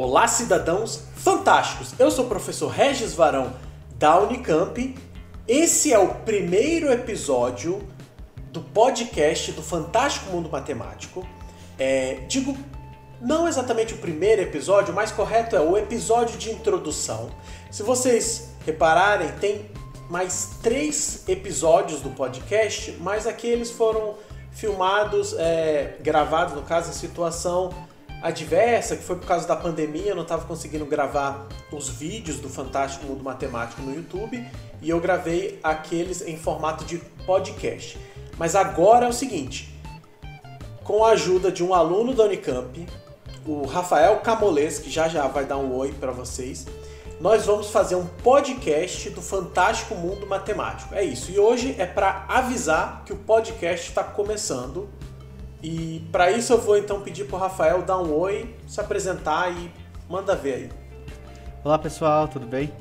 Olá, cidadãos fantásticos! Eu sou o professor Regis Varão da Unicamp. Esse é o primeiro episódio do podcast do Fantástico Mundo Matemático. É, digo, não exatamente o primeiro episódio, mais correto é o episódio de introdução. Se vocês repararem, tem mais três episódios do podcast, mas aqueles foram filmados, é, gravados, no caso, em situação adversa, que foi por causa da pandemia, eu não estava conseguindo gravar os vídeos do Fantástico Mundo Matemático no YouTube e eu gravei aqueles em formato de podcast. Mas agora é o seguinte, com a ajuda de um aluno da Unicamp, o Rafael Camolês, que já já vai dar um oi para vocês, nós vamos fazer um podcast do Fantástico Mundo Matemático. É isso. E hoje é para avisar que o podcast está começando. E para isso eu vou então pedir para o Rafael dar um oi, se apresentar e manda ver aí. Olá pessoal, tudo bem?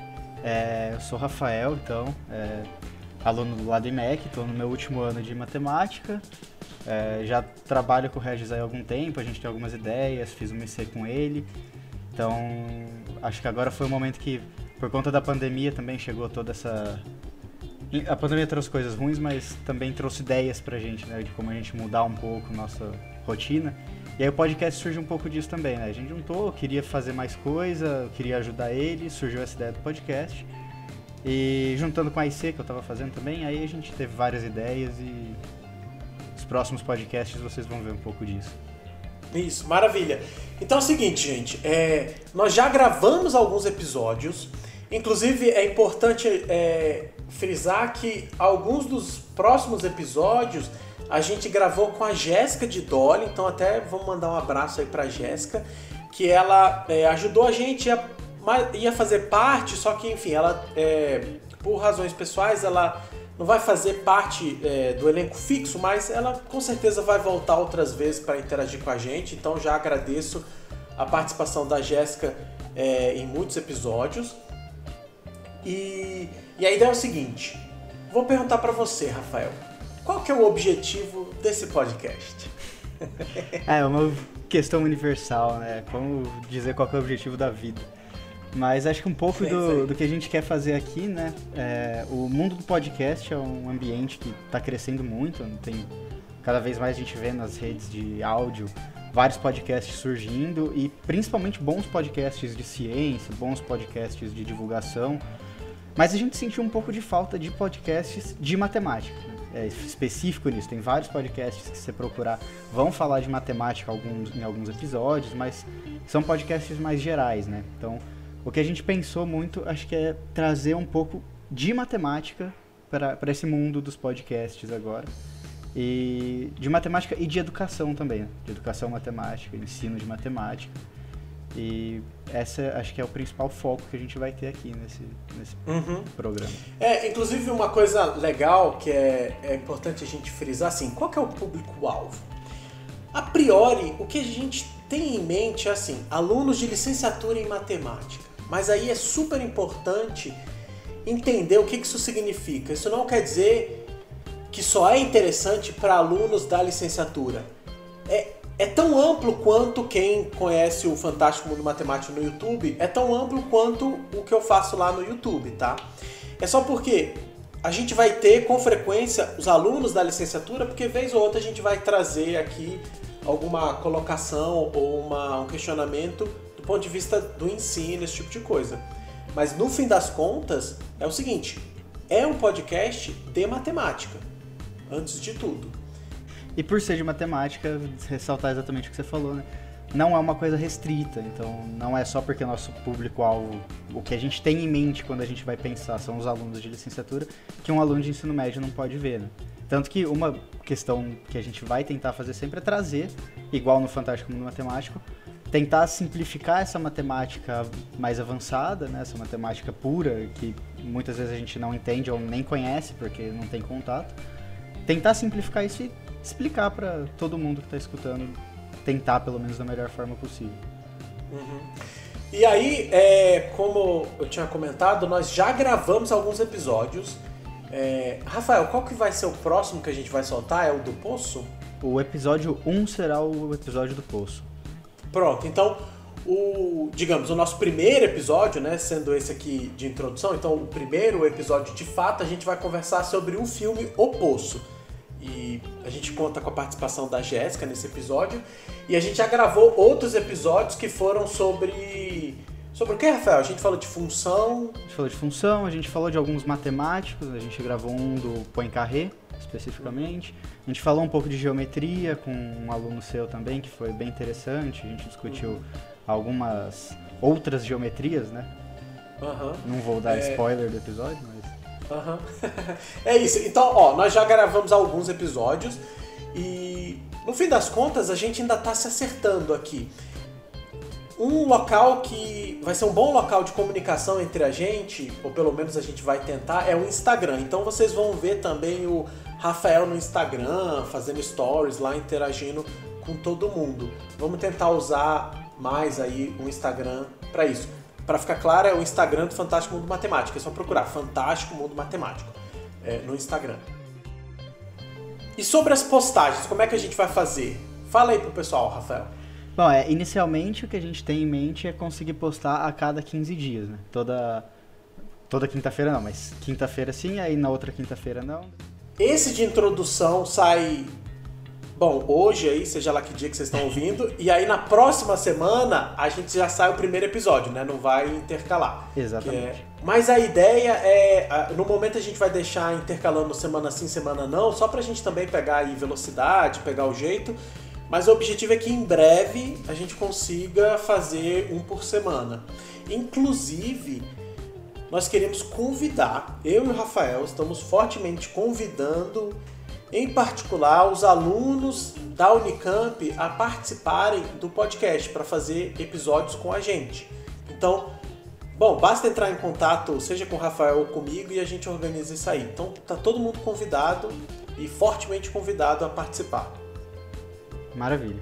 É, eu sou o Rafael, então, é, aluno do lado IMEC, estou no meu último ano de matemática. É, já trabalho com o Regis há algum tempo, a gente tem algumas ideias, fiz um IC com ele. Então, acho que agora foi o momento que, por conta da pandemia, também chegou toda essa. A pandemia trouxe coisas ruins, mas também trouxe ideias pra gente, né? De como a gente mudar um pouco nossa rotina. E aí o podcast surge um pouco disso também, né? A gente juntou, queria fazer mais coisa, queria ajudar ele, surgiu essa ideia do podcast. E juntando com a IC que eu tava fazendo também, aí a gente teve várias ideias e os próximos podcasts vocês vão ver um pouco disso. Isso, maravilha. Então é o seguinte, gente, é, nós já gravamos alguns episódios. Inclusive é importante é, frisar que alguns dos próximos episódios a gente gravou com a Jéssica de Dolly, então até vamos mandar um abraço aí pra Jéssica, que ela é, ajudou a gente a ia fazer parte, só que enfim, ela é, por razões pessoais ela não vai fazer parte é, do elenco fixo, mas ela com certeza vai voltar outras vezes para interagir com a gente. Então já agradeço a participação da Jéssica é, em muitos episódios. E, e a ideia é o seguinte: vou perguntar para você, Rafael, qual que é o objetivo desse podcast? é uma questão universal, né? Como dizer qual é o objetivo da vida. Mas acho que um pouco do, do que a gente quer fazer aqui, né? É, o mundo do podcast é um ambiente que está crescendo muito. Tem cada vez mais a gente vê nas redes de áudio vários podcasts surgindo e principalmente bons podcasts de ciência, bons podcasts de divulgação. Mas a gente sentiu um pouco de falta de podcasts de matemática. Né? É específico nisso. Tem vários podcasts que você procurar vão falar de matemática alguns, em alguns episódios, mas são podcasts mais gerais, né? Então o que a gente pensou muito, acho que é trazer um pouco de matemática para esse mundo dos podcasts agora. E de matemática e de educação também, né? de educação matemática, ensino de matemática. E essa acho que é o principal foco que a gente vai ter aqui nesse, nesse uhum. programa. É, inclusive uma coisa legal que é, é importante a gente frisar assim, qual que é o público-alvo? A priori, o que a gente tem em mente é assim, alunos de licenciatura em matemática. Mas aí é super importante entender o que isso significa. Isso não quer dizer que só é interessante para alunos da licenciatura. É, é tão amplo quanto quem conhece o Fantástico Mundo Matemático no YouTube, é tão amplo quanto o que eu faço lá no YouTube, tá? É só porque a gente vai ter com frequência os alunos da licenciatura, porque vez ou outra a gente vai trazer aqui alguma colocação ou uma, um questionamento ponto de vista do ensino, esse tipo de coisa. Mas no fim das contas, é o seguinte: é um podcast de matemática, antes de tudo. E por ser de matemática, ressaltar exatamente o que você falou, né? Não é uma coisa restrita, então não é só porque nosso público-alvo, o que a gente tem em mente quando a gente vai pensar são os alunos de licenciatura, que um aluno de ensino médio não pode ver, né? Tanto que uma questão que a gente vai tentar fazer sempre é trazer, igual no Fantástico Mundo Matemático, tentar simplificar essa matemática mais avançada, né, essa matemática pura, que muitas vezes a gente não entende ou nem conhece porque não tem contato. Tentar simplificar isso e explicar para todo mundo que está escutando, tentar pelo menos da melhor forma possível. Uhum. E aí, é, como eu tinha comentado, nós já gravamos alguns episódios. É, Rafael, qual que vai ser o próximo que a gente vai soltar? É o do Poço? O episódio 1 será o episódio do Poço. Pronto, então o, digamos, o nosso primeiro episódio, né, sendo esse aqui de introdução, então o primeiro episódio de fato a gente vai conversar sobre o filme O Poço. E a gente conta com a participação da Jéssica nesse episódio. E a gente já gravou outros episódios que foram sobre. Sobre o que, Rafael? A gente falou de função. A gente falou de função, a gente falou de alguns matemáticos, a gente gravou um do Poincaré, especificamente. A gente falou um pouco de geometria com um aluno seu também, que foi bem interessante. A gente discutiu uhum. Algumas outras geometrias, né? Uhum. Não vou dar é... spoiler do episódio, mas. Uhum. é isso. Então, ó, nós já gravamos alguns episódios e no fim das contas a gente ainda está se acertando aqui. Um local que vai ser um bom local de comunicação entre a gente, ou pelo menos a gente vai tentar, é o Instagram. Então vocês vão ver também o Rafael no Instagram, fazendo stories lá, interagindo com todo mundo. Vamos tentar usar mais aí o Instagram para isso. Para ficar claro, é o Instagram do Fantástico Mundo Matemático. É só procurar Fantástico Mundo Matemático é, no Instagram. E sobre as postagens, como é que a gente vai fazer? Fala aí pro pessoal, Rafael. Bom, é, inicialmente o que a gente tem em mente é conseguir postar a cada 15 dias, né? Toda, toda quinta-feira não, mas quinta-feira sim, aí na outra quinta-feira não. Esse de introdução sai Bom, hoje aí, seja lá que dia que vocês estão ouvindo, e aí na próxima semana a gente já sai o primeiro episódio, né? Não vai intercalar. Exatamente. É... Mas a ideia é, no momento a gente vai deixar intercalando semana sim, semana não, só pra gente também pegar aí velocidade, pegar o jeito. Mas o objetivo é que em breve a gente consiga fazer um por semana. Inclusive, nós queremos convidar, eu e o Rafael estamos fortemente convidando em particular os alunos da Unicamp a participarem do podcast para fazer episódios com a gente. Então, bom, basta entrar em contato, seja com o Rafael ou comigo, e a gente organiza isso aí. Então, tá todo mundo convidado e fortemente convidado a participar. Maravilha.